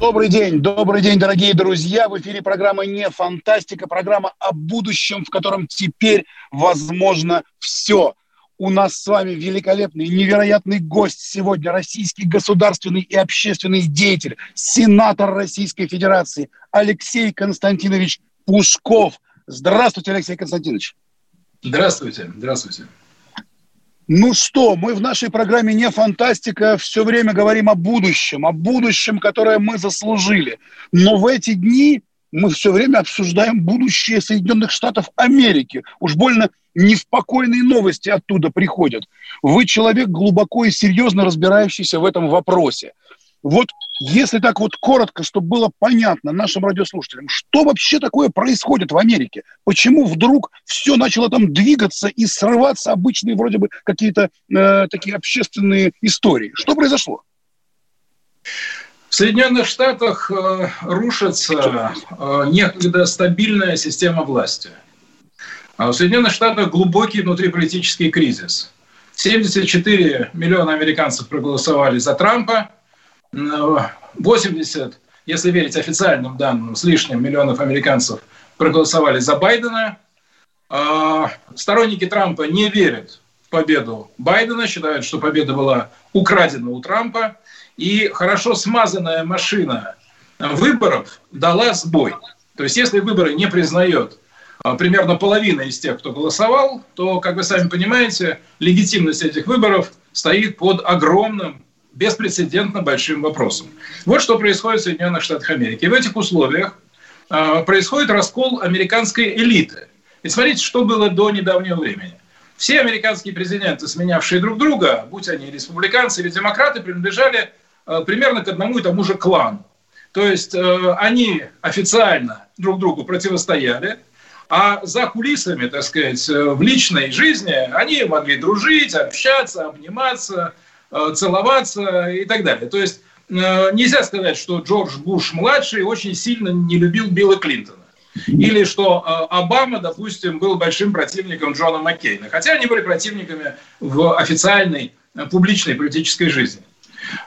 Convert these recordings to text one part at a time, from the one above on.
Добрый день, добрый день, дорогие друзья. В эфире программа «Не фантастика», программа о будущем, в котором теперь возможно все. У нас с вами великолепный, невероятный гость сегодня, российский государственный и общественный деятель, сенатор Российской Федерации Алексей Константинович Пушков. Здравствуйте, Алексей Константинович. Здравствуйте, здравствуйте. Ну что, мы в нашей программе «Не фантастика» все время говорим о будущем, о будущем, которое мы заслужили. Но в эти дни мы все время обсуждаем будущее Соединенных Штатов Америки. Уж больно неспокойные новости оттуда приходят. Вы человек глубоко и серьезно разбирающийся в этом вопросе. Вот если так вот коротко, чтобы было понятно нашим радиослушателям, что вообще такое происходит в Америке? Почему вдруг все начало там двигаться и срываться обычные вроде бы какие-то э, такие общественные истории? Что произошло? В Соединенных Штатах э, рушится э, некогда стабильная система власти. А в Соединенных Штатах глубокий внутриполитический кризис. 74 миллиона американцев проголосовали за Трампа, 80, если верить официальным данным, с лишним миллионов американцев проголосовали за Байдена. А, сторонники Трампа не верят в победу Байдена, считают, что победа была украдена у Трампа. И хорошо смазанная машина выборов дала сбой. То есть если выборы не признает а, примерно половина из тех, кто голосовал, то, как вы сами понимаете, легитимность этих выборов стоит под огромным беспрецедентно большим вопросом. Вот что происходит в Соединенных Штатах Америки. И в этих условиях э, происходит раскол американской элиты. И смотрите, что было до недавнего времени. Все американские президенты, сменявшие друг друга, будь они республиканцы или демократы, принадлежали э, примерно к одному и тому же клану. То есть э, они официально друг другу противостояли, а за кулисами, так сказать, в личной жизни они могли дружить, общаться, обниматься – целоваться и так далее. То есть э, нельзя сказать, что Джордж Буш младший очень сильно не любил Билла Клинтона. Или что э, Обама, допустим, был большим противником Джона Маккейна. Хотя они были противниками в официальной публичной политической жизни.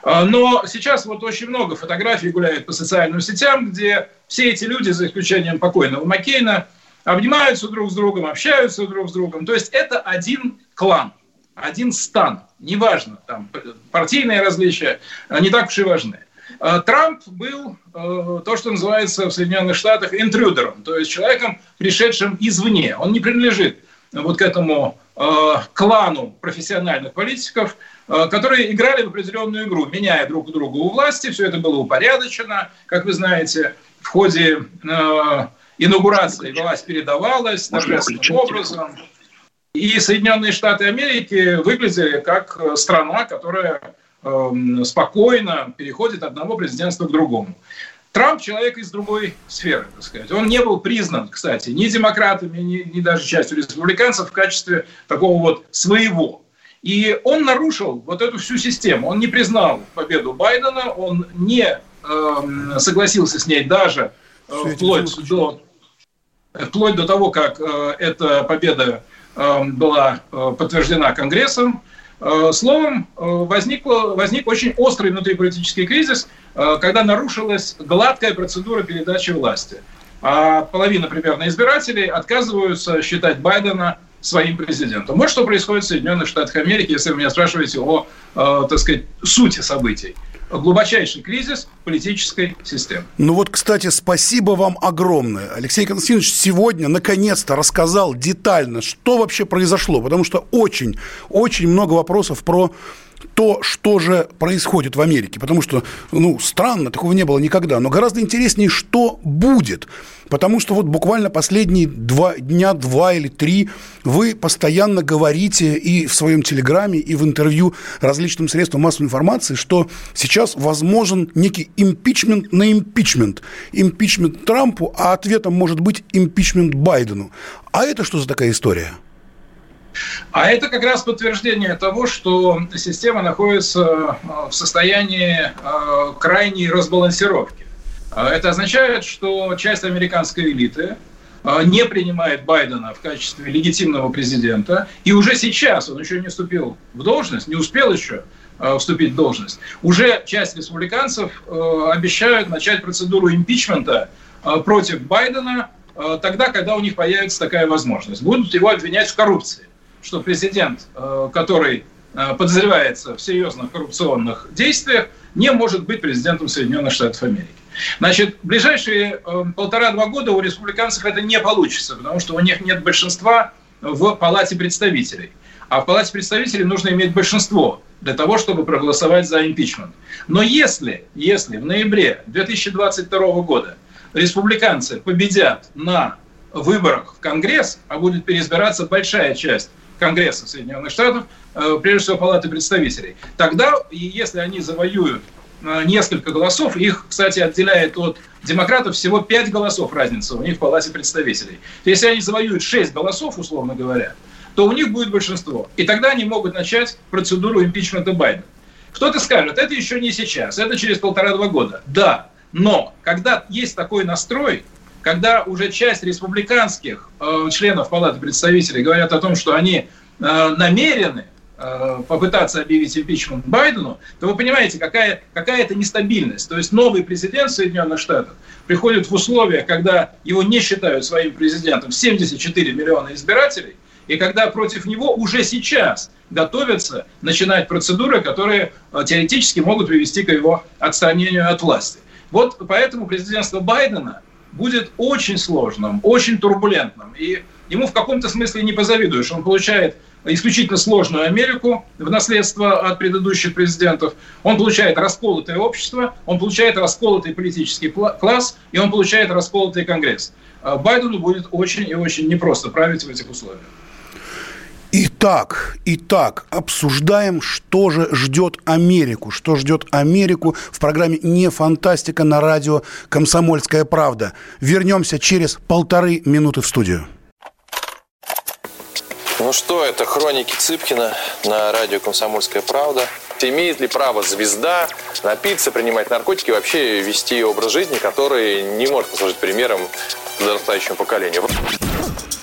Но сейчас вот очень много фотографий гуляет по социальным сетям, где все эти люди, за исключением покойного Маккейна, обнимаются друг с другом, общаются друг с другом. То есть это один клан – один стан, неважно, там партийные различия, не так уж и важны. А Трамп был э, то, что называется в Соединенных Штатах интрудером, то есть человеком, пришедшим извне. Он не принадлежит вот к этому э, клану профессиональных политиков, э, которые играли в определенную игру, меняя друг друга у власти. Все это было упорядочено, как вы знаете, в ходе инаугурации власть передавалась торжественным образом. И Соединенные Штаты Америки выглядели как э, страна, которая э, спокойно переходит от одного президентства к другому. Трамп человек из другой сферы, так сказать. Он не был признан, кстати, ни демократами, ни, ни даже частью республиканцев в качестве такого вот своего. И он нарушил вот эту всю систему. Он не признал победу Байдена, он не э, согласился с ней даже э, вплоть, до, вплоть до того, как э, эта победа Эм, была э, подтверждена Конгрессом. Э, словом, э, возникло, возник очень острый внутриполитический кризис, когда нарушилась гладкая процедура передачи власти. А половина примерно избирателей отказываются считать Байдена своим президентом. Вот что происходит в Соединенных Штатах Америки, если вы меня спрашиваете о, так сказать, сути событий глубочайший кризис политической системы. Ну вот, кстати, спасибо вам огромное. Алексей Константинович сегодня наконец-то рассказал детально, что вообще произошло, потому что очень, очень много вопросов про то, что же происходит в Америке. Потому что, ну, странно, такого не было никогда. Но гораздо интереснее, что будет. Потому что вот буквально последние два дня, два или три, вы постоянно говорите и в своем телеграме, и в интервью различным средствам массовой информации, что сейчас возможен некий импичмент на импичмент. Импичмент Трампу, а ответом может быть импичмент Байдену. А это что за такая история? А это как раз подтверждение того, что система находится э, в состоянии э, крайней разбалансировки. Э, это означает, что часть американской элиты не принимает Байдена в качестве легитимного президента, и уже сейчас он еще не вступил в должность, не успел еще вступить в должность, уже часть республиканцев обещают начать процедуру импичмента против Байдена тогда, когда у них появится такая возможность. Будут его обвинять в коррупции что президент, э, который э, подозревается в серьезных коррупционных действиях, не может быть президентом Соединенных Штатов Америки. Значит, ближайшие э, полтора-два года у республиканцев это не получится, потому что у них нет большинства в Палате представителей. А в Палате представителей нужно иметь большинство для того, чтобы проголосовать за импичмент. Но если, если в ноябре 2022 года республиканцы победят на выборах в Конгресс, а будет переизбираться большая часть Конгресса Соединенных Штатов, э, прежде всего Палаты представителей. Тогда, если они завоюют э, несколько голосов, их, кстати, отделяет от демократов всего 5 голосов разница у них в Палате представителей. Если они завоюют 6 голосов, условно говоря, то у них будет большинство. И тогда они могут начать процедуру импичмента Байдена. Кто-то скажет, это еще не сейчас, это через полтора-два года. Да, но когда есть такой настрой, когда уже часть республиканских э, членов Палаты представителей говорят о том, что они э, намерены э, попытаться объявить импичмент Байдену, то вы понимаете, какая, какая это нестабильность. То есть новый президент Соединенных Штатов приходит в условия, когда его не считают своим президентом 74 миллиона избирателей, и когда против него уже сейчас готовятся начинать процедуры, которые э, теоретически могут привести к его отстранению от власти. Вот поэтому президентство Байдена – будет очень сложным, очень турбулентным. И ему в каком-то смысле не позавидуешь. Он получает исключительно сложную Америку в наследство от предыдущих президентов. Он получает расколотое общество, он получает расколотый политический класс, и он получает расколотый Конгресс. А Байдену будет очень и очень непросто править в этих условиях. Итак, итак, обсуждаем, что же ждет Америку. Что ждет Америку в программе «Не фантастика» на радио «Комсомольская правда». Вернемся через полторы минуты в студию. Ну что, это хроники Цыпкина на радио «Комсомольская правда». Имеет ли право звезда напиться, принимать наркотики и вообще вести образ жизни, который не может послужить примером подрастающему поколению?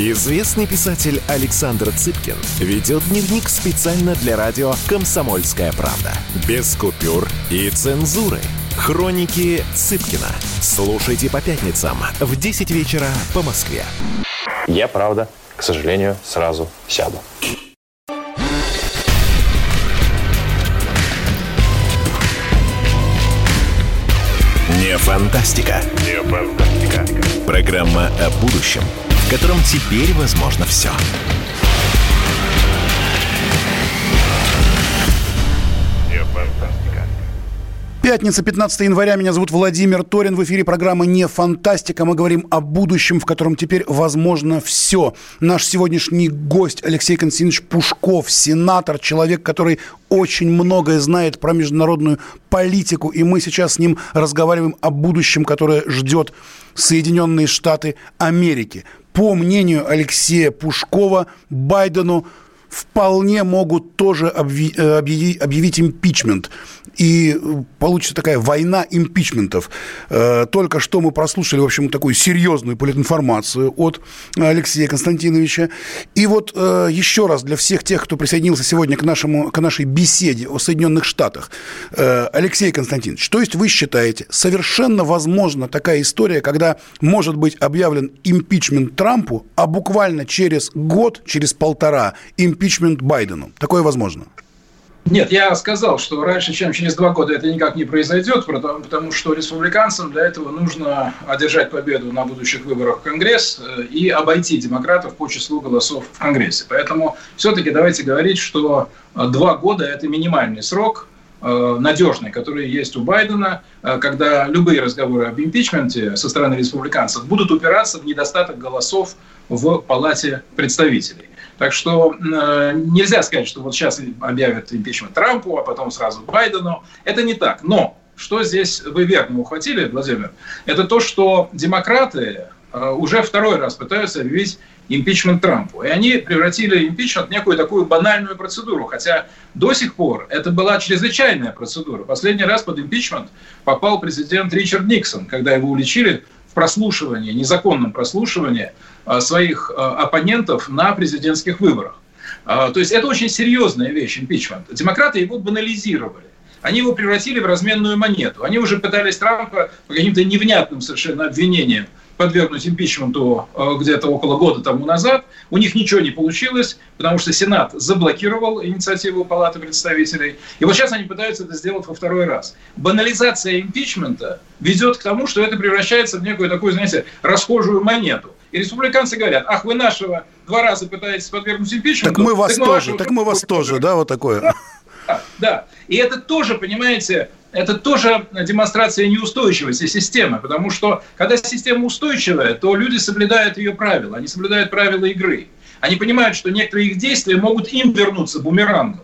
Известный писатель Александр Цыпкин ведет дневник специально для радио «Комсомольская правда». Без купюр и цензуры. Хроники Цыпкина. Слушайте по пятницам в 10 вечера по Москве. Я, правда, к сожалению, сразу сяду. Не фантастика. Не фантастика. Программа о будущем – в котором теперь возможно все. Пятница, 15 января. Меня зовут Владимир Торин. В эфире программы «Не фантастика». Мы говорим о будущем, в котором теперь возможно все. Наш сегодняшний гость Алексей Константинович Пушков, сенатор, человек, который очень многое знает про международную политику. И мы сейчас с ним разговариваем о будущем, которое ждет Соединенные Штаты Америки по мнению Алексея Пушкова, Байдену вполне могут тоже объявить, объявить импичмент и э, получится такая война импичментов. Э, только что мы прослушали, в общем, такую серьезную политинформацию от Алексея Константиновича. И вот э, еще раз для всех тех, кто присоединился сегодня к, нашему, к нашей беседе о Соединенных Штатах. Алексей Константинович, то есть вы считаете, совершенно возможна такая история, когда может быть объявлен импичмент Трампу, а буквально через год, через полтора импичмент Байдену? Такое возможно? Нет, я сказал, что раньше, чем через два года это никак не произойдет, потому, потому что республиканцам для этого нужно одержать победу на будущих выборах в Конгресс э, и обойти демократов по числу голосов в Конгрессе. Поэтому все-таки давайте говорить, что э, два года – это минимальный срок, э, надежный, который есть у Байдена, когда любые разговоры об импичменте со стороны республиканцев будут упираться в недостаток голосов в Палате представителей. Так что э, нельзя сказать, что вот сейчас объявят импичмент Трампу, а потом сразу Байдену. Это не так. Но что здесь вы верно ухватили, Владимир, это то, что демократы э, уже второй раз пытаются объявить импичмент Трампу. И они превратили импичмент в некую такую банальную процедуру, хотя до сих пор это была чрезвычайная процедура. Последний раз под импичмент попал президент Ричард Никсон, когда его уличили в прослушивании, незаконном прослушивании своих э, оппонентов на президентских выборах. Э, то есть это очень серьезная вещь, импичмент. Демократы его банализировали. Они его превратили в разменную монету. Они уже пытались Трампа по каким-то невнятным совершенно обвинениям подвергнуть импичменту где-то около года тому назад. У них ничего не получилось, потому что Сенат заблокировал инициативу Палаты представителей. И вот сейчас они пытаются это сделать во второй раз. Банализация импичмента ведет к тому, что это превращается в некую такую, знаете, расхожую монету. И республиканцы говорят, ах, вы нашего два раза пытаетесь подвергнуть импичменту. Так мы вас так мы тоже, так мы вас тоже, да, вот такое. Да, да. И это тоже, понимаете, это тоже демонстрация неустойчивости системы, потому что когда система устойчивая, то люди соблюдают ее правила, они соблюдают правила игры. Они понимают, что некоторые их действия могут им вернуться бумерангом.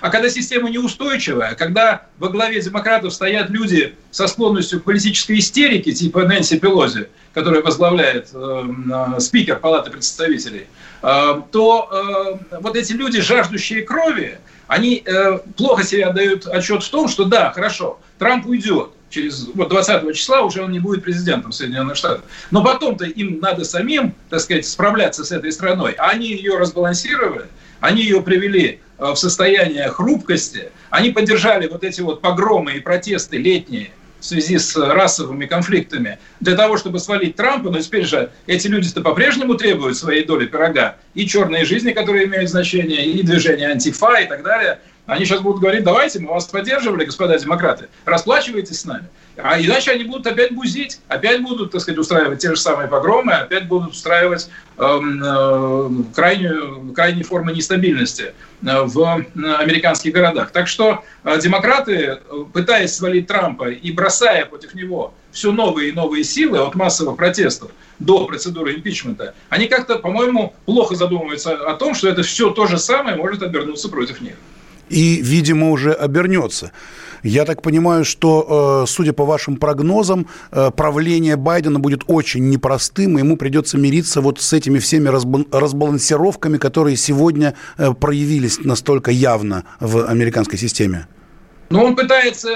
А когда система неустойчивая, когда во главе демократов стоят люди со склонностью к политической истерике, типа Нэнси Пелози, которая возглавляет э, э, спикер Палаты представителей, э, то э, вот эти люди, жаждущие крови, они э, плохо себе отдают отчет в том, что да, хорошо, Трамп уйдет, через вот 20 числа уже он не будет президентом Соединенных Штатов. Но потом-то им надо самим, так сказать, справляться с этой страной. А они ее разбалансировали, они ее привели Э, в состояние хрупкости, они поддержали вот эти вот погромы и протесты летние в связи с расовыми конфликтами для того, чтобы свалить Трампа, но теперь же эти люди-то по-прежнему требуют своей доли пирога. И черные жизни, которые имеют значение, и движение антифа и так далее. Они сейчас будут говорить, давайте, мы вас поддерживали, господа демократы, расплачивайтесь с нами. А иначе они будут опять бузить, опять будут, так сказать, устраивать те же самые погромы, опять будут устраивать эм, э, крайнюю, крайние формы нестабильности э, в американских городах. Так что э, демократы, э, пытаясь свалить Трампа и бросая против него все новые и новые силы от массовых протестов до процедуры импичмента, они как-то, по-моему, плохо задумываются о том, что это все то же самое может обернуться против них. И, видимо, уже обернется. Я так понимаю, что, э, судя по вашим прогнозам, э, правление Байдена будет очень непростым, и ему придется мириться вот с этими всеми разбалансировками, которые сегодня э, проявились настолько явно в американской системе. Но он пытается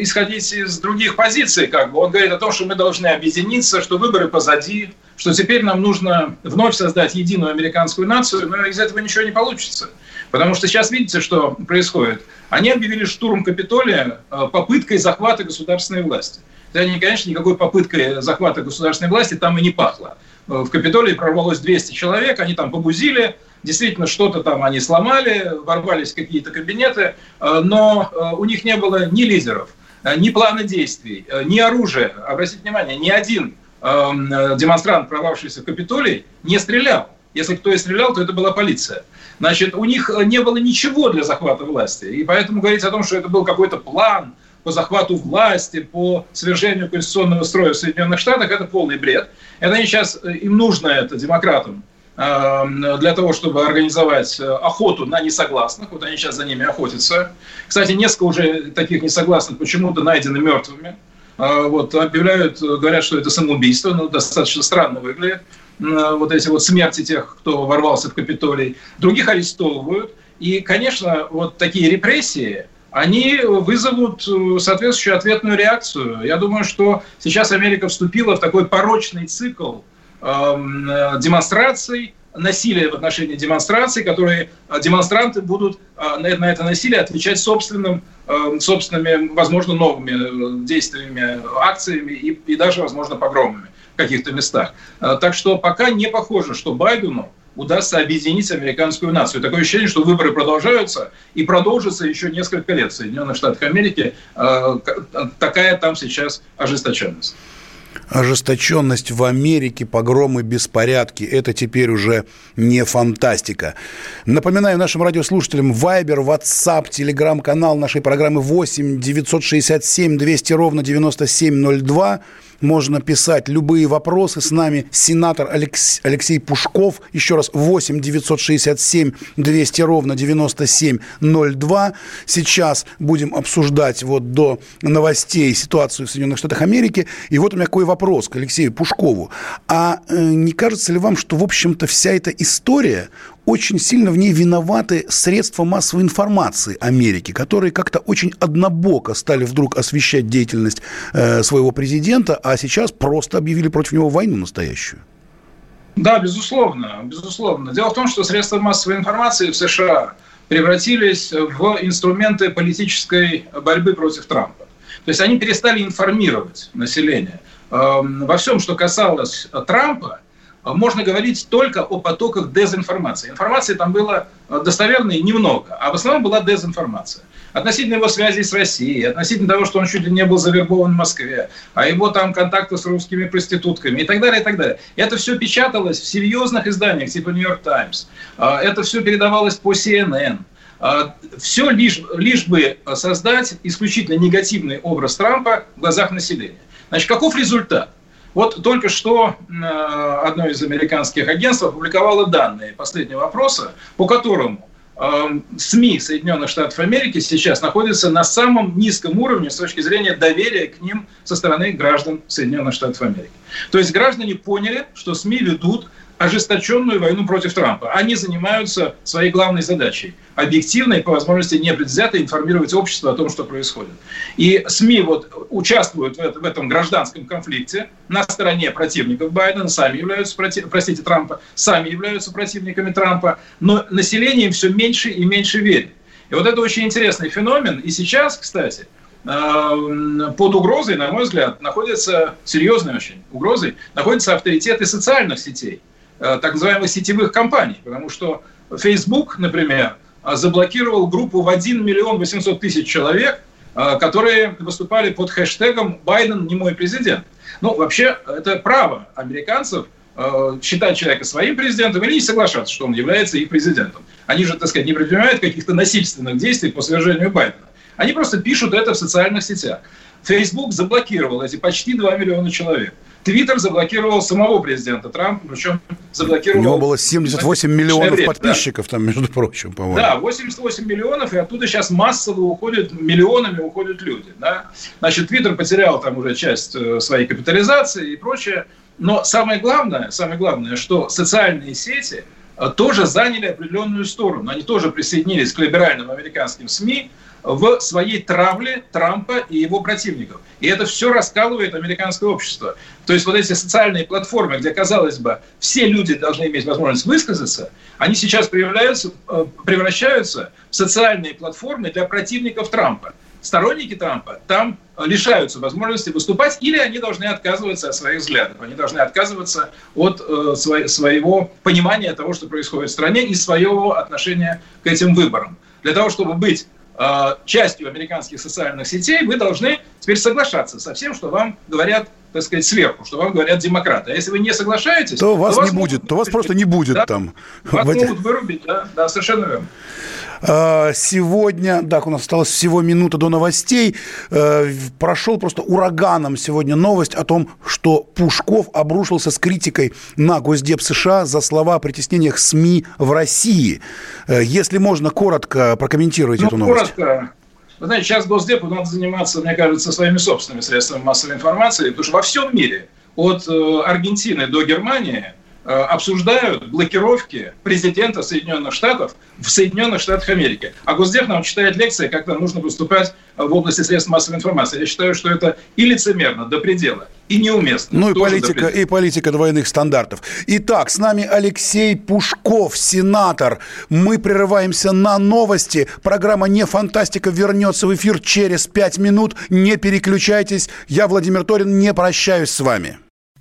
исходить из других позиций, как бы. Он говорит о том, что мы должны объединиться, что выборы позади, что теперь нам нужно вновь создать единую американскую нацию, но из этого ничего не получится. Потому что сейчас видите, что происходит. Они объявили штурм Капитолия э, попыткой захвата государственной власти. Это, конечно, никакой попыткой захвата государственной власти там и не пахло. Э, в Капитолии прорвалось 200 человек, они там побузили, действительно что-то там они сломали, ворвались в какие-то кабинеты, э, но у них не было ни лидеров, ни плана действий, ни оружия. Обратите внимание, ни один демонстрант, прорвавшийся в Капитолий, не стрелял. Если кто и стрелял, то это была полиция. Значит, у них э, не было ничего для захвата власти. И поэтому говорить о том, что это был какой-то план по захвату власти, по свержению конституционного строя в Соединенных Штатах, это полный бред. Это они сейчас, э, им нужно это демократам, э, для того, чтобы организовать охоту на несогласных. Вот они сейчас за ними охотятся. Кстати, несколько уже таких несогласных почему-то найдены мертвыми. Вот, объявляют, говорят, что это самоубийство, но достаточно странно выглядит. вот эти вот смерти тех, кто ворвался в Капитолий, других арестовывают. И, конечно, вот такие репрессии, они вызовут э, соответствующую ответную реакцию. Я думаю, что сейчас Америка вступила в такой порочный цикл эм, э, демонстраций, насилия в отношении демонстраций, которые э, демонстранты будут на это насилие отвечать собственным, собственными, возможно, новыми действиями, акциями и, и даже, возможно, погромами в каких-то местах. Так что пока не похоже, что Байдену удастся объединить американскую нацию. Такое ощущение, что выборы продолжаются и продолжатся еще несколько лет в Соединенных Штатах Америки. Э, такая там сейчас ожесточенность ожесточенность в Америке, погромы, беспорядки. Это теперь уже не фантастика. Напоминаю нашим радиослушателям, Вайбер, WhatsApp, телеграм-канал нашей программы 8 967 200 ровно 9702 можно писать любые вопросы. С нами сенатор Алекс... Алексей Пушков. Еще раз, 8 967 200 ровно 9702. Сейчас будем обсуждать вот до новостей ситуацию в Соединенных Штатах Америки. И вот у меня какой вопрос к Алексею Пушкову. А э, не кажется ли вам, что, в общем-то, вся эта история очень сильно в ней виноваты средства массовой информации Америки, которые как-то очень однобоко стали вдруг освещать деятельность э, своего президента, а сейчас просто объявили против него войну настоящую. Да, безусловно, безусловно. Дело в том, что средства массовой информации в США превратились в инструменты политической борьбы против Трампа. То есть они перестали информировать население. Эм, во всем, что касалось Трампа, можно говорить только о потоках дезинформации. Информации там было э, достоверной немного, а в основном была дезинформация. Относительно его связей с Россией, относительно того, что он чуть ли не был завербован в Москве, а его там контакты с русскими проститутками и так далее, и так далее. Это все печаталось в серьезных изданиях, типа «Нью-Йорк Таймс». А, это все передавалось по CNN. А, все лишь, лишь бы создать исключительно негативный образ Трампа в глазах населения. Значит, каков результат? Вот только что э, одно из американских агентств опубликовало данные последнего опроса, по которому э, СМИ Соединенных Штатов Америки сейчас находятся на самом низком уровне с точки зрения доверия к ним со стороны граждан Соединенных Штатов Америки. То есть граждане поняли, что СМИ ведут ожесточенную войну против Трампа. Они занимаются своей главной задачей – объективно и по возможности непредвзято информировать общество о том, что происходит. И СМИ вот участвуют в этом гражданском конфликте на стороне противников Байдена, сами являются, простите, Трампа, сами являются противниками Трампа, но население все меньше и меньше верит. И вот это очень интересный феномен. И сейчас, кстати, э, под угрозой, на мой взгляд, находятся, серьезной очень угрозой, находятся авторитеты социальных сетей. Э, так называемых сетевых компаний. Потому что Facebook, например, э, заблокировал группу в 1 миллион 800 тысяч человек, э, которые выступали под хэштегом «Байден не мой президент». Ну, вообще, это право американцев считать человека своим президентом или не соглашаться, что он является их президентом. Они же, так сказать, не предпринимают каких-то насильственных действий по свержению Байдена. Они просто пишут это в социальных сетях. Facebook заблокировал эти почти 2 миллиона человек. Твиттер заблокировал самого президента Трампа, причем заблокировал... У него было 78 миллионов время, подписчиков да. там, между прочим, по-моему. Да, 88 миллионов, и оттуда сейчас массово уходят, миллионами уходят люди. Да? Значит, Твиттер потерял там уже часть э, своей капитализации и прочее. Но самое главное, самое главное, что социальные сети э, тоже заняли определенную сторону. Они тоже присоединились к либеральным американским СМИ, в своей травле Трампа и его противников. И это все раскалывает американское общество. То есть вот эти социальные платформы, где, казалось бы, все люди должны иметь возможность высказаться, они сейчас превращаются, э, превращаются в социальные платформы для противников Трампа. Сторонники Трампа там лишаются возможности выступать, или они должны отказываться от своих взглядов, они должны отказываться от э, своего понимания того, что происходит в стране, и своего отношения к этим выборам. Для того, чтобы быть частью американских социальных сетей, вы должны теперь соглашаться со всем, что вам говорят, так сказать, сверху, что вам говорят демократы. А если вы не соглашаетесь, то вас, то вас не будет, то вас просто не будет да? там. Вас могут вырубить, да, да, совершенно верно. А, сегодня, так, у нас осталось всего минута до новостей. Э, прошел просто ураганом сегодня новость о том, что Пушков обрушился с критикой на Госдеп США за слова о притеснениях СМИ в России. Э, если можно, коротко прокомментируйте ну, эту новость. Коротко. Вы знаете, сейчас Госдепу надо заниматься, мне кажется, своими собственными средствами массовой информации, потому что во всем мире, от э, Аргентины до Германии, э, обсуждают блокировки президента Соединенных Штатов в Соединенных Штатах Америки. А Госдеп нам читает лекции, как нам нужно выступать в области средств массовой информации. Я считаю, что это и лицемерно до предела, и неуместно. Ну и политика, и политика двойных стандартов. Итак, с нами Алексей Пушков, сенатор. Мы прерываемся на новости. Программа «Не фантастика» вернется в эфир через пять минут. Не переключайтесь. Я, Владимир Торин, не прощаюсь с вами.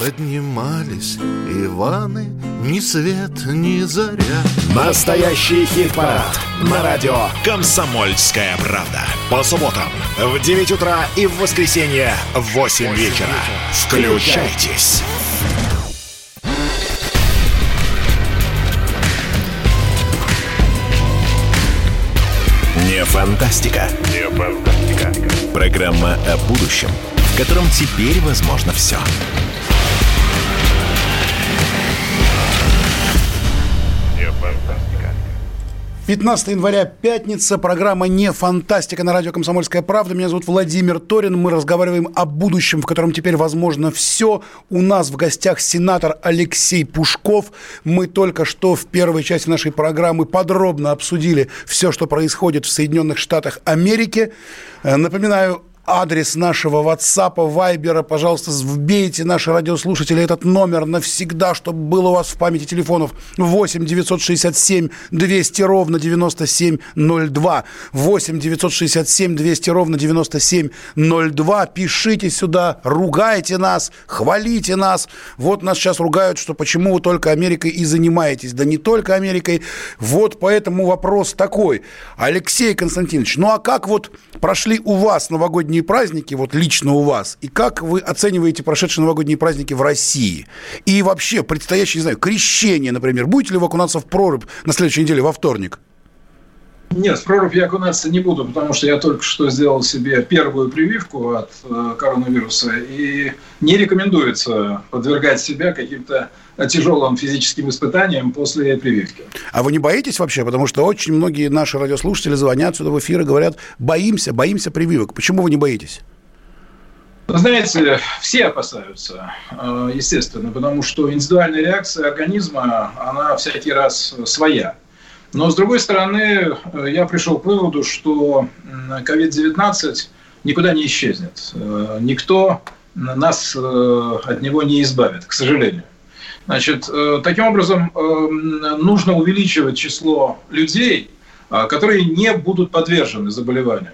Поднимались Иваны, ни свет, ни заря. Настоящий хит-парад на радио «Комсомольская правда». По субботам в 9 утра и в воскресенье в 8 вечера. Включайтесь. Не фантастика. Не фантастика. Программа о будущем, в котором теперь возможно все. 15 января, пятница, программа «Не фантастика» на радио «Комсомольская правда». Меня зовут Владимир Торин. Мы разговариваем о будущем, в котором теперь возможно все. У нас в гостях сенатор Алексей Пушков. Мы только что в первой части нашей программы подробно обсудили все, что происходит в Соединенных Штатах Америки. Э, напоминаю, адрес нашего WhatsApp, Viber. Пожалуйста, вбейте наши радиослушатели этот номер навсегда, чтобы было у вас в памяти телефонов 8 967 200 ровно 9702. 8 967 200 ровно 9702. Пишите сюда, ругайте нас, хвалите нас. Вот нас сейчас ругают, что почему вы только Америкой и занимаетесь. Да не только Америкой. Вот поэтому вопрос такой. Алексей Константинович, ну а как вот прошли у вас новогодние новогодние праздники, вот лично у вас, и как вы оцениваете прошедшие новогодние праздники в России? И вообще предстоящее, не знаю, крещение, например. Будете ли вы окунаться в прорубь на следующей неделе во вторник? Нет, в прорубь я окунаться не буду, потому что я только что сделал себе первую прививку от э, коронавируса, и не рекомендуется подвергать себя каким-то тяжелым физическим испытаниям после прививки. А вы не боитесь вообще? Потому что очень многие наши радиослушатели звонят сюда в эфир и говорят, боимся, боимся прививок. Почему вы не боитесь? знаете, все опасаются, э, естественно, потому что индивидуальная реакция организма, она всякий раз своя. Но, с другой стороны, э, я пришел к выводу, что COVID-19 никуда не исчезнет. Э, никто нас от него не избавит, к сожалению. Значит, э, таким образом, э, нужно увеличивать число людей, э, которые не будут подвержены заболеванию.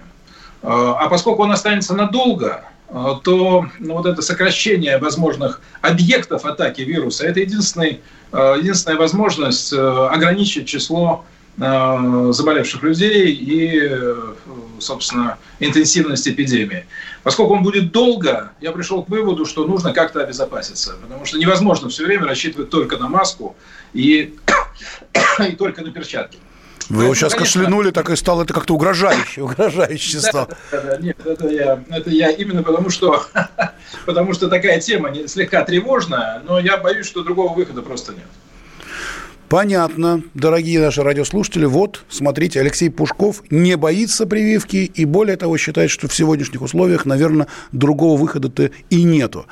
А поскольку он останется надолго, то ну, вот это сокращение возможных объектов атаки вируса – это единственный, единственная возможность ограничить число Э, заболевших людей и, э, собственно, интенсивность эпидемии. Поскольку он будет долго, я пришел к выводу, что нужно как-то обезопаситься, потому что невозможно все время рассчитывать только на маску и, и только на перчатки. Вы его сейчас конечно, кашлянули, так и стало это как-то угрожающе, угрожающе стало. Да, да, да, нет, это я, это я именно потому, что, потому что такая тема слегка тревожная, но я боюсь, что другого выхода просто нет. Понятно, дорогие наши радиослушатели. Вот, смотрите, Алексей Пушков не боится прививки и, более того, считает, что в сегодняшних условиях, наверное, другого выхода-то и нету.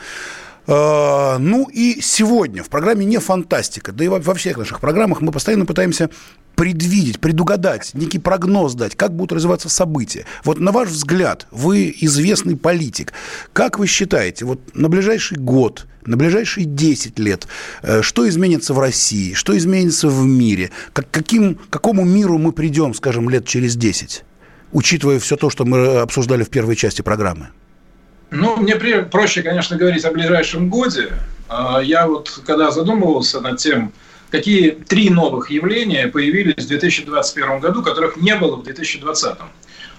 А, ну и сегодня в программе «Не фантастика», да и во всех наших программах мы постоянно пытаемся предвидеть, предугадать, некий прогноз дать, как будут развиваться события. Вот на ваш взгляд, вы известный политик, как вы считаете, вот на ближайший год, на ближайшие 10 лет, э, что изменится в России, что изменится в мире, как, каким, какому миру мы придем, скажем, лет через 10, учитывая все то, что мы обсуждали в первой части программы? Ну, мне проще, конечно, говорить о ближайшем годе. А, я вот, когда задумывался над тем, какие три новых явления появились в 2021 году, которых не было в 2020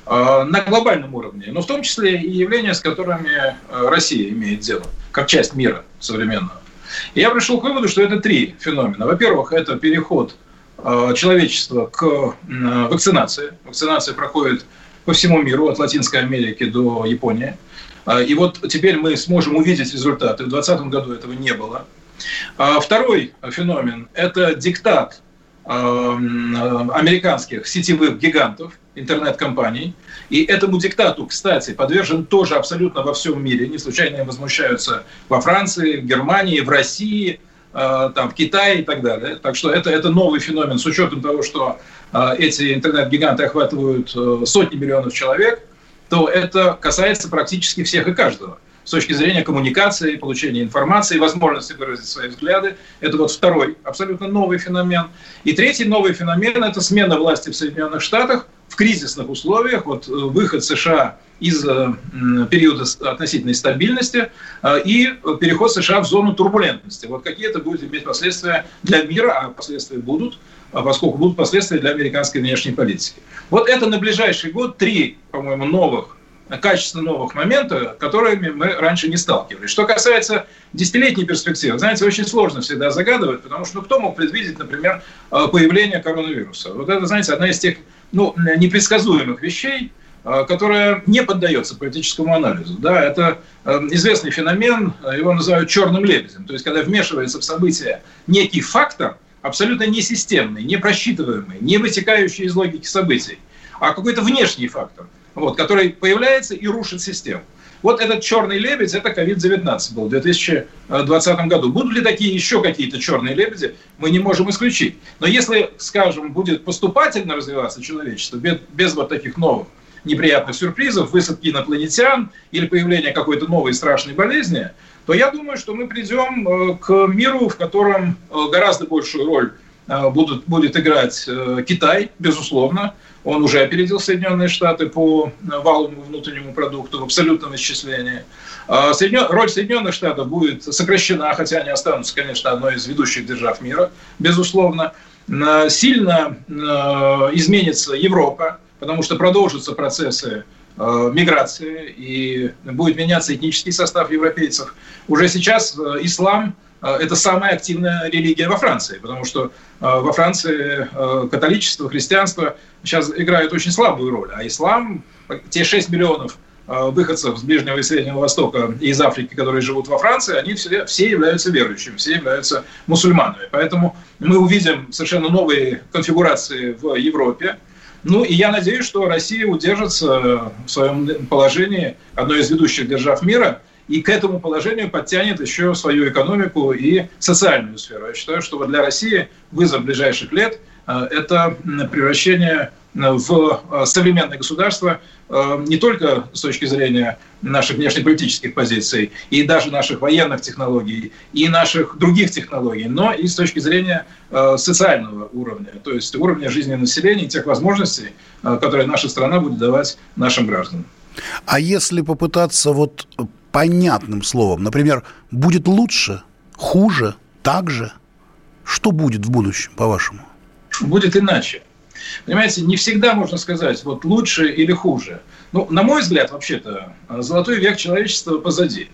а, на глобальном уровне, но в том числе и явления, с которыми а, Россия имеет дело, как часть мира современного. И я пришел к выводу, что это три феномена. Во-первых, это переход человечества к вакцинации. Вакцинация проходит по всему миру, от Латинской Америки до Японии. И вот теперь мы сможем увидеть результаты. В 2020 году этого не было. Второй феномен – это диктат американских сетевых гигантов, интернет-компаний. И этому диктату, кстати, подвержен тоже абсолютно во всем мире. Не случайно возмущаются во Франции, в Германии, в России, там, в Китае и так далее. Так что это, это новый феномен с учетом того, что эти интернет-гиганты охватывают э, сотни миллионов человек, то это касается практически всех и каждого с точки зрения коммуникации, получения информации, возможности выразить свои взгляды. Это вот второй абсолютно новый феномен. И третий новый феномен – это смена власти в Соединенных Штатах в кризисных условиях. Вот э, выход США из э, периода относительной стабильности э, и переход США в зону турбулентности. Вот какие это будет иметь последствия для мира, а последствия будут, поскольку будут последствия для американской внешней политики. Вот это на ближайший год три, по-моему, новых качественно новых моментов, которыми мы раньше не сталкивались. Что касается десятилетней перспективы, знаете, очень сложно всегда загадывать, потому что ну, кто мог предвидеть, например, э, появление коронавируса? Вот это, знаете, одна из тех ну, непредсказуемых вещей, э, которая не поддается политическому анализу. Да, это э, известный феномен, его называют черным лебедем. То есть, когда вмешивается в события некий фактор, абсолютно несистемный, не просчитываемый, не вытекающий из логики событий, а какой-то внешний фактор – вот, который появляется и рушит систему. Вот этот черный лебедь, это COVID-19 был в 2020 году. Будут ли такие еще какие-то черные лебеди, мы не можем исключить. Но если, скажем, будет поступательно развиваться человечество без, без вот таких новых неприятных сюрпризов, высадки инопланетян или появления какой-то новой страшной болезни, то я думаю, что мы придем э, к миру, в котором э, гораздо большую роль э, будут, будет играть Китай, безусловно, он уже опередил Соединенные Штаты по валовому внутреннему продукту в абсолютном исчислении. А. Роль Соединенных Штатов будет сокращена, хотя они останутся, конечно, одной из ведущих держав мира, безусловно. Сильно изменится Европа, потому что продолжатся процессы миграции и будет меняться этнический состав европейцев. Уже сейчас ислам а, это самая активная религия во Франции, потому что во Франции католичество, христианство сейчас играют очень слабую роль, а ислам, те 6 миллионов выходцев с Ближнего и Среднего Востока и из Африки, которые живут во Франции, они все, все являются верующими, все являются мусульманами. Поэтому мы увидим совершенно новые конфигурации в Европе. Ну и я надеюсь, что Россия удержится в своем положении одной из ведущих держав мира – и к этому положению подтянет еще свою экономику и социальную сферу. Я считаю, что для России вызов ближайших лет э, – это превращение э, в э, современное государство не только с точки зрения наших внешнеполитических позиций и даже наших военных технологий и наших других технологий, но и с точки зрения социального уровня, то есть уровня жизни населения и тех возможностей, которые наша страна будет давать нашим гражданам. А если попытаться вот понятным словом. Например, будет лучше, хуже, так же. Что будет в будущем, по-вашему? Будет иначе. Понимаете, не всегда можно сказать, вот лучше или хуже. Ну, на мой взгляд, вообще-то, золотой век человечества позади.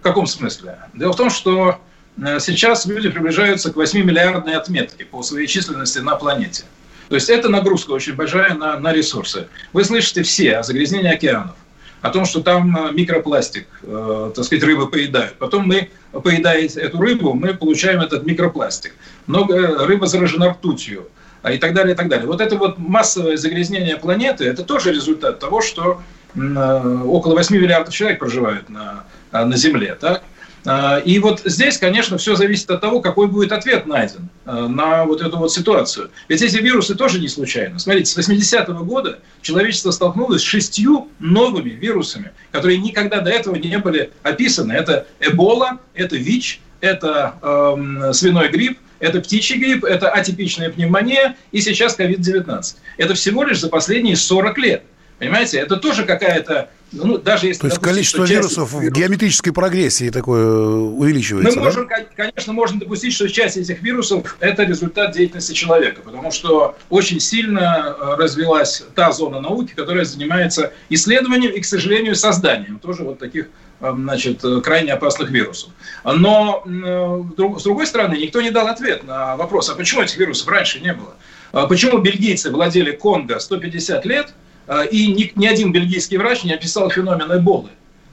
В каком смысле? Дело в том, что э, сейчас люди приближаются к 8-миллиардной отметке по своей численности на планете. То есть это нагрузка очень большая на, на ресурсы. Вы слышите все о загрязнении океанов, о том, что там э, микропластик, э, так сказать, рыбы поедают. Потом мы, поедая эту рыбу, мы получаем этот микропластик. Много э, рыба заражена ртутью и так далее, и так далее. Вот это вот массовое загрязнение планеты, это тоже результат того, что около 8 миллиардов человек проживают на, на Земле, так? А, и вот здесь, конечно, все зависит от того, какой будет ответ найден а, на вот эту вот ситуацию. Ведь эти вирусы тоже не случайно. Смотрите, с 80-го года человечество столкнулось с шестью новыми вирусами, которые никогда до этого не были описаны. Это Эбола, это ВИЧ, это э, свиной грипп, это птичий грипп, это атипичная пневмония и сейчас COVID-19. Это всего лишь за последние 40 лет. Понимаете, это тоже какая-то ну, даже если, То есть допустим, количество вирусов в геометрической прогрессии такое увеличивается, Мы можем, да? конечно, можно допустить, что часть этих вирусов – это результат деятельности человека, потому что очень сильно э, развилась та зона науки, которая занимается исследованием и, к сожалению, созданием тоже вот таких э, значит, крайне опасных вирусов. Но, э, с другой стороны, никто не дал ответ на вопрос, а почему этих вирусов раньше не было? А почему бельгийцы владели Конго 150 лет – э, и ни, ни один бельгийский врач не описал феномен Эболы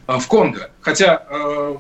в Конго. Хотя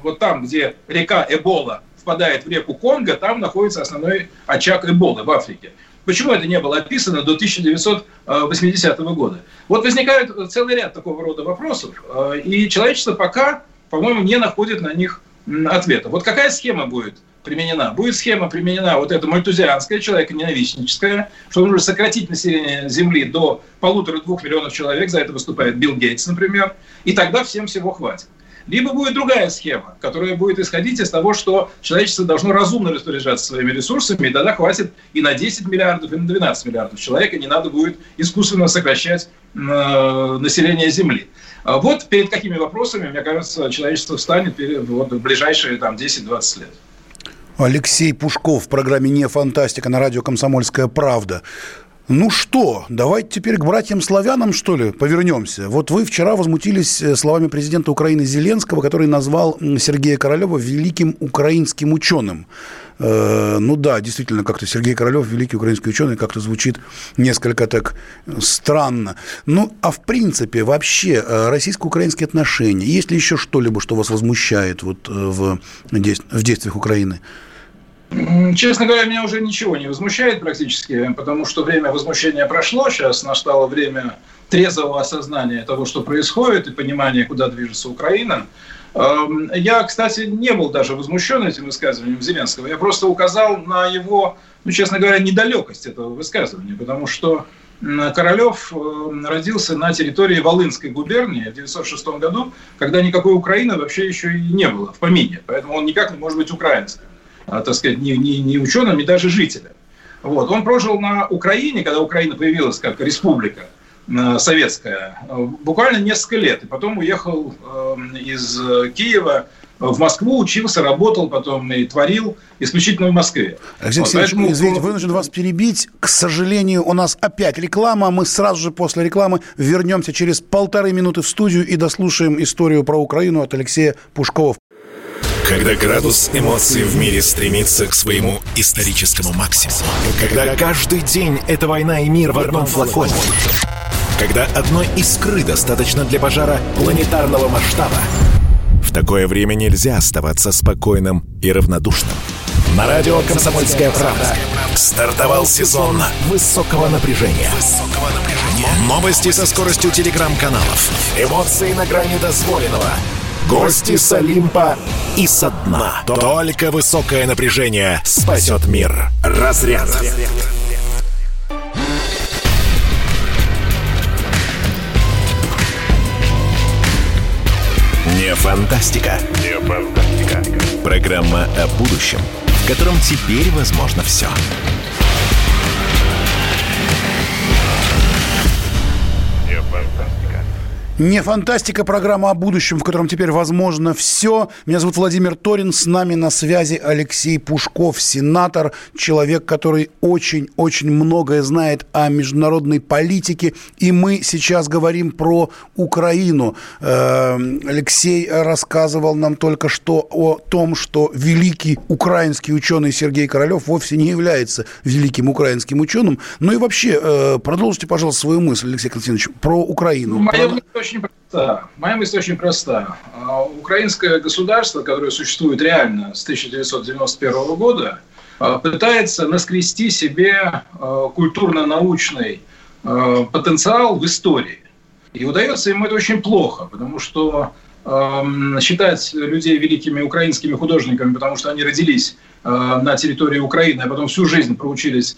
вот там, где река Эбола впадает в реку Конго, там находится основной очаг Эболы в Африке. Почему это не было описано до 1980 года? Вот возникает целый ряд такого рода вопросов, и человечество пока, по-моему, не находит на них ответа. Вот какая схема будет применена? Будет схема применена вот эта мальтузианская, человеконенавистническая, что нужно сократить население Земли до полутора-двух миллионов человек, за это выступает Билл Гейтс, например, и тогда всем всего хватит. Либо будет другая схема, которая будет исходить из того, что человечество должно разумно распоряжаться своими ресурсами, и тогда хватит и на 10 миллиардов, и на 12 миллиардов человек, и не надо будет искусственно сокращать э, население Земли. А вот перед какими вопросами, мне кажется, человечество встанет вот, в ближайшие там, 10-20 лет. Алексей Пушков в программе «Не фантастика» на радио «Комсомольская правда». Ну что, давайте теперь к братьям-славянам, что ли, повернемся. Вот вы вчера возмутились э, словами президента Украины Зеленского, который назвал Сергея Королева великим украинским ученым. Э, ну да, действительно, как-то Сергей Королев, великий украинский ученый, как-то звучит несколько так странно. Ну, а в принципе, вообще, э, российско-украинские отношения, есть ли еще что-либо, что вас возмущает вот в, в действиях Украины? Честно говоря, меня уже ничего не возмущает практически, потому что время возмущения прошло, сейчас настало время трезвого осознания того, что происходит, и понимания, куда движется Украина. Эм, я, кстати, не был даже возмущен этим высказыванием Зеленского. Я просто указал на его, ну, честно говоря, недалекость этого высказывания, потому что Королев эм, родился на территории Волынской губернии в 1906 году, когда никакой Украины вообще еще и не было в помине. Поэтому он никак не может быть украинским. А, так сказать, не, не, не ученым, не даже жителем. Вот. Он прожил на Украине, когда Украина появилась как республика э, советская, э, буквально несколько лет. И потом уехал эм, из Киева в Москву, учился, работал потом и творил исключительно в Москве. Алексей вот, поэтому... извините, вынужден вас перебить. К сожалению, у нас опять реклама. Мы сразу же после рекламы вернемся через полторы минуты в студию и дослушаем историю про Украину от Алексея Пушкова. Когда градус эмоций в мире стремится к своему историческому максимуму. Когда каждый день это война и мир в одном флаконе. Когда одной искры достаточно для пожара планетарного масштаба. В такое время нельзя оставаться спокойным и равнодушным. На радио «Комсомольская правда» стартовал сезон высокого напряжения. Новости со скоростью телеграм-каналов. Эмоции на грани дозволенного – Гости с Олимпа и со дна. Только высокое напряжение спасет мир. Разряд. Не фантастика. Программа о будущем, в котором теперь возможно все. Не фантастика, программа о будущем, в котором теперь возможно все. Меня зовут Владимир Торин, с нами на связи Алексей Пушков, сенатор, человек, который очень-очень многое знает о международной политике. И мы сейчас говорим про Украину. Эм, Алексей рассказывал нам только что о том, что великий украинский ученый Сергей Королев вовсе не является великим украинским ученым. Ну и вообще, э, продолжите, пожалуйста, свою мысль, Алексей Константинович, про Украину. Моя про очень проста. Моя мысль очень проста. А, украинское государство, которое существует реально с 1991 года, а, пытается наскрести себе а, культурно-научный потенциал в истории. И удается ему это очень плохо, потому что считать людей великими украинскими художниками, потому что они родились на территории Украины, а потом всю жизнь проучились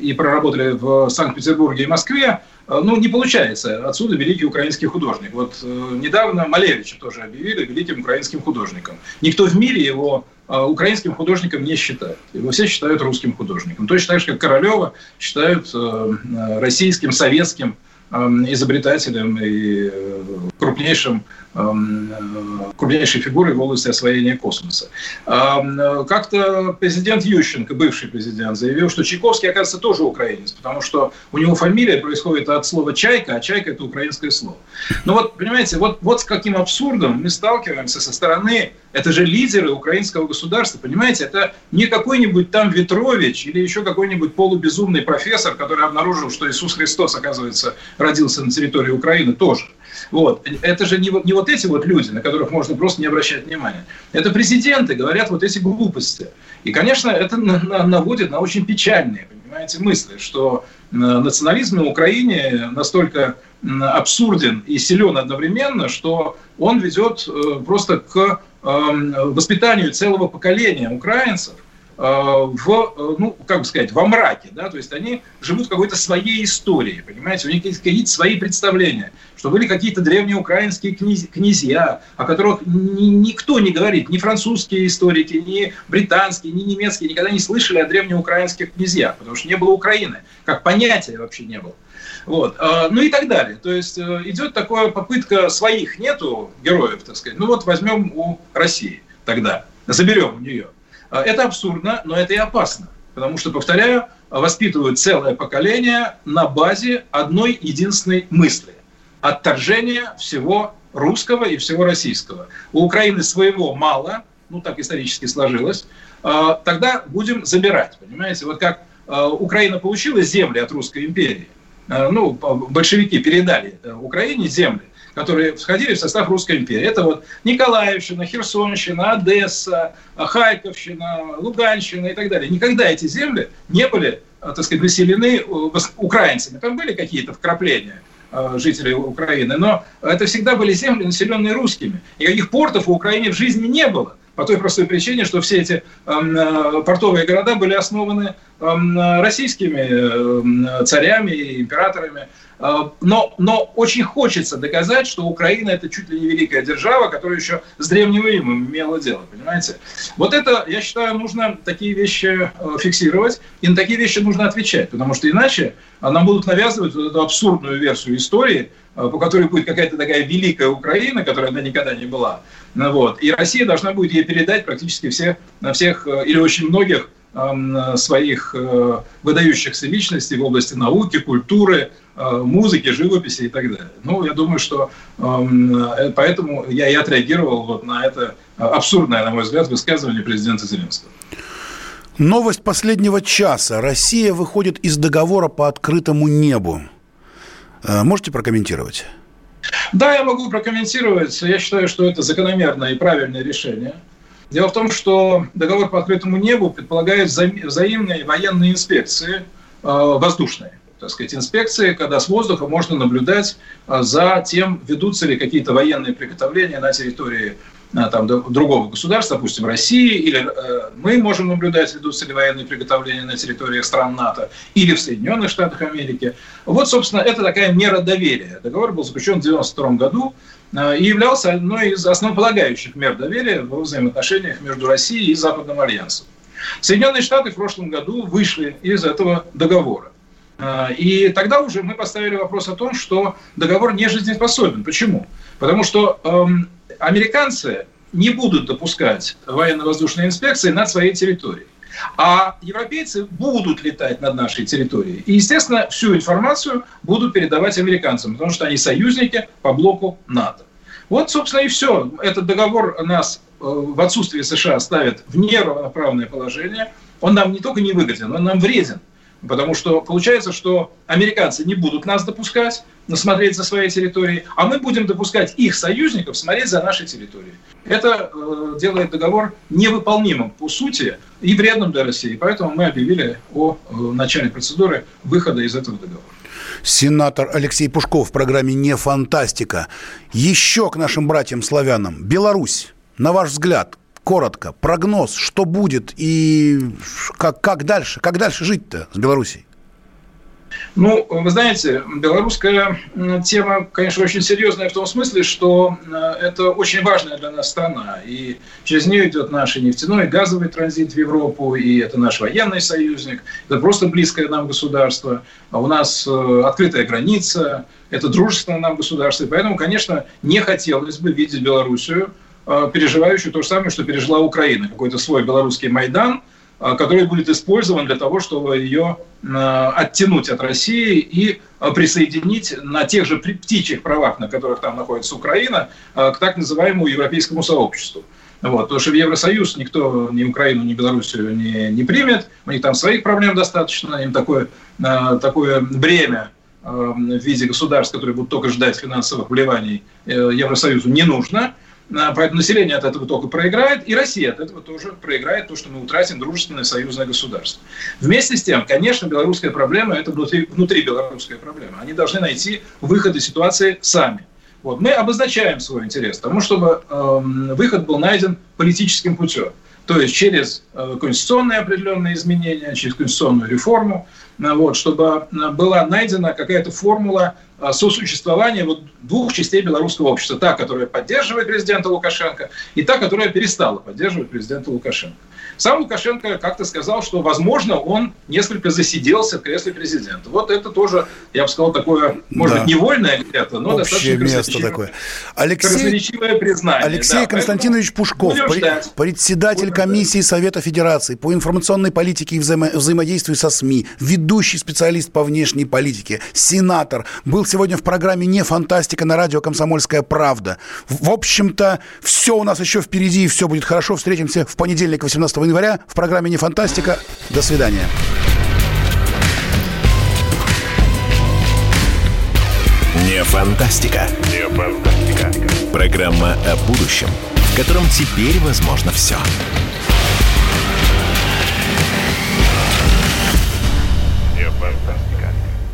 и проработали в Санкт-Петербурге и Москве, ну, не получается. Отсюда великий украинский художник. Вот э, недавно Малевича тоже объявили великим украинским художником. Никто в мире его э, украинским художником не считает. Его все считают русским художником. Точно так же, как Королева считают э, российским, советским э, изобретателем и э, крупнейшим Эм, э, крупнейшей фигурой в области освоения космоса. Э, как-то президент Ющенко, бывший президент, заявил, что Чайковский, оказывается, тоже украинец, потому что у него фамилия происходит от слова «чайка», а «чайка» – это украинское слово. Но вот, понимаете, вот, вот с каким абсурдом мы сталкиваемся со стороны, это же лидеры украинского государства, понимаете, это не какой-нибудь там Ветрович или еще какой-нибудь полубезумный профессор, который обнаружил, что Иисус Христос, оказывается, родился на территории Украины, тоже. Вот. Это же не, не вот эти вот люди, на которых можно просто не обращать внимания. Это президенты говорят вот эти глупости. И, конечно, это наводит на очень печальные, понимаете, мысли, что национализм на Украине настолько абсурден и силен одновременно, что он ведет э, просто к эм, воспитанию целого поколения украинцев – Э, в, э, ну, как бы сказать, во мраке, да, то есть они живут какой-то своей историей, понимаете, у них есть какие-то свои представления, что были какие-то древние украинские князь, князья, о которых ни, никто не говорит, ни французские историки, ни британские, ни немецкие никогда не слышали о древнеукраинских князьях, потому что не было Украины, как понятия вообще не было. Вот. Э, ну и так далее. То есть идет такая попытка своих нету героев, так сказать. Ну вот возьмем у России тогда, заберем у нее. А, это абсурдно, но это и опасно. Потому что, повторяю, воспитывают целое поколение на базе одной единственной мысли. Отторжение всего русского и всего российского. У Украины своего мало, ну так исторически сложилось, а, тогда будем забирать, понимаете? Вот как а, Украина получила земли от Русской империи, ну, большевики передали Украине земли, которые входили в состав Русской империи. Это вот Николаевщина, Херсонщина, Одесса, Харьковщина, Луганщина и так далее. Никогда эти земли не были, э, так сказать, населены э, украинцами. Там были какие-то вкрапления э, жителей Украины, но это всегда были земли, населенные русскими. Никаких портов в Украине в жизни не было. По той простой причине, что все эти э, портовые города были основаны э, российскими э, царями и императорами. А, но, но очень хочется доказать, что Украина это чуть ли не великая держава, которая еще с Древнего Рима имела дело, понимаете? Вот это, я считаю, нужно такие вещи э, фиксировать, и на такие вещи нужно отвечать, потому что иначе нам будут навязывать вот эту абсурдную версию истории, э, по которой будет какая-то такая великая Украина, которая она никогда не была. Вот. И Россия должна будет ей передать практически все, на всех э, или очень многих своих выдающихся личностей в области науки, культуры, Э, музыки, живописи и так далее. Ну, я думаю, что э, поэтому я и отреагировал вот на это абсурдное, на мой взгляд, высказывание президента Зеленского. Новость последнего часа. Россия выходит из договора по открытому небу. Э, можете прокомментировать? Да, я могу прокомментировать. Я считаю, что это закономерное и правильное решение. Дело в том, что договор по открытому небу предполагает взаимные военные инспекции воздушные так сказать, инспекции, когда с воздуха можно наблюдать а, за тем, ведутся ли какие-то военные приготовления на территории там, другого государства, допустим, России, или э, мы можем наблюдать, ведутся ли военные приготовления на территории стран НАТО, или в Соединенных Штатах Америки. Вот, собственно, это такая мера доверия. Договор был заключен в 1992 году э, и являлся одной из основополагающих мер доверия во взаимоотношениях между Россией и Западным Альянсом. Соединенные Штаты в прошлом году вышли из этого договора. А, и тогда уже мы поставили вопрос о том, что договор не жизнеспособен. Почему? Потому что эм, американцы не будут допускать военно-воздушные инспекции над своей территорией. А европейцы будут летать над нашей территорией. И, естественно, всю информацию будут передавать американцам, потому что они союзники по блоку НАТО. Вот, собственно, и все. Этот договор нас э, в отсутствие США ставит в неравноправное положение. Он нам не только не выгоден, он нам вреден. Потому что получается, что американцы не будут нас допускать смотреть за своей территорией, а мы будем допускать их союзников смотреть за нашей территорией. Это э, делает договор невыполнимым по сути и вредным для России. Поэтому мы объявили о э, начале процедуры выхода из этого договора. Сенатор Алексей Пушков в программе «Не фантастика». Еще к нашим братьям-славянам. Беларусь, на ваш взгляд, коротко, прогноз, что будет и как, как дальше, как дальше жить-то с Белоруссией? Ну, вы знаете, белорусская тема, конечно, очень серьезная в том смысле, что э, это очень важная для нас страна. И через нее идет наш нефтяной и газовый транзит в Европу, и это наш военный союзник, это просто близкое нам государство. А у нас э, открытая граница, это дружественное нам государство. И поэтому, конечно, не хотелось бы видеть Белоруссию переживающую то же самое, что пережила Украина. Какой-то свой белорусский Майдан, э, который будет использован для того, чтобы ее э, оттянуть от России и присоединить на тех же птичьих правах, на которых там находится Украина, к так называемому европейскому сообществу. Вот, потому что в Евросоюз никто ни Украину, ни Белоруссию не, не примет, у них там своих проблем достаточно, им такое, такое бремя в виде государств, которые будут только ждать финансовых вливаний Евросоюзу, не нужно. Поэтому население от этого только проиграет, и Россия от этого тоже проиграет, то, что мы утратим дружественное союзное государство. Вместе с тем, конечно, белорусская проблема – это внутри, внутри белорусская проблема. Они должны найти выход из ситуации сами. Вот. Мы обозначаем свой интерес тому, чтобы э, выход был найден политическим путем. То есть через э, конституционные определенные изменения, через конституционную реформу, вот, чтобы э, была найдена какая-то формула сосуществования вот двух частей белорусского общества. Та, которая поддерживает президента Лукашенко, и та, которая перестала поддерживать президента Лукашенко. Сам Лукашенко как-то сказал, что, возможно, он несколько засиделся в кресле президента. Вот это тоже, я бы сказал, такое, может да. быть, невольное где-то, но Общее достаточно место такое. Алексей, признание. Алексей да, Константинович Пушков, председатель комиссии Совета Федерации по информационной политике и взаимо взаимодействию со СМИ, ведущий специалист по внешней политике, сенатор, был сегодня в программе «Не фантастика» на радио «Комсомольская правда». В общем-то, все у нас еще впереди, и все будет хорошо. Встретимся в понедельник, 18 января в программе «Не фантастика». До свидания. Не фантастика. Не фантастика. Программа о будущем, в котором теперь возможно все.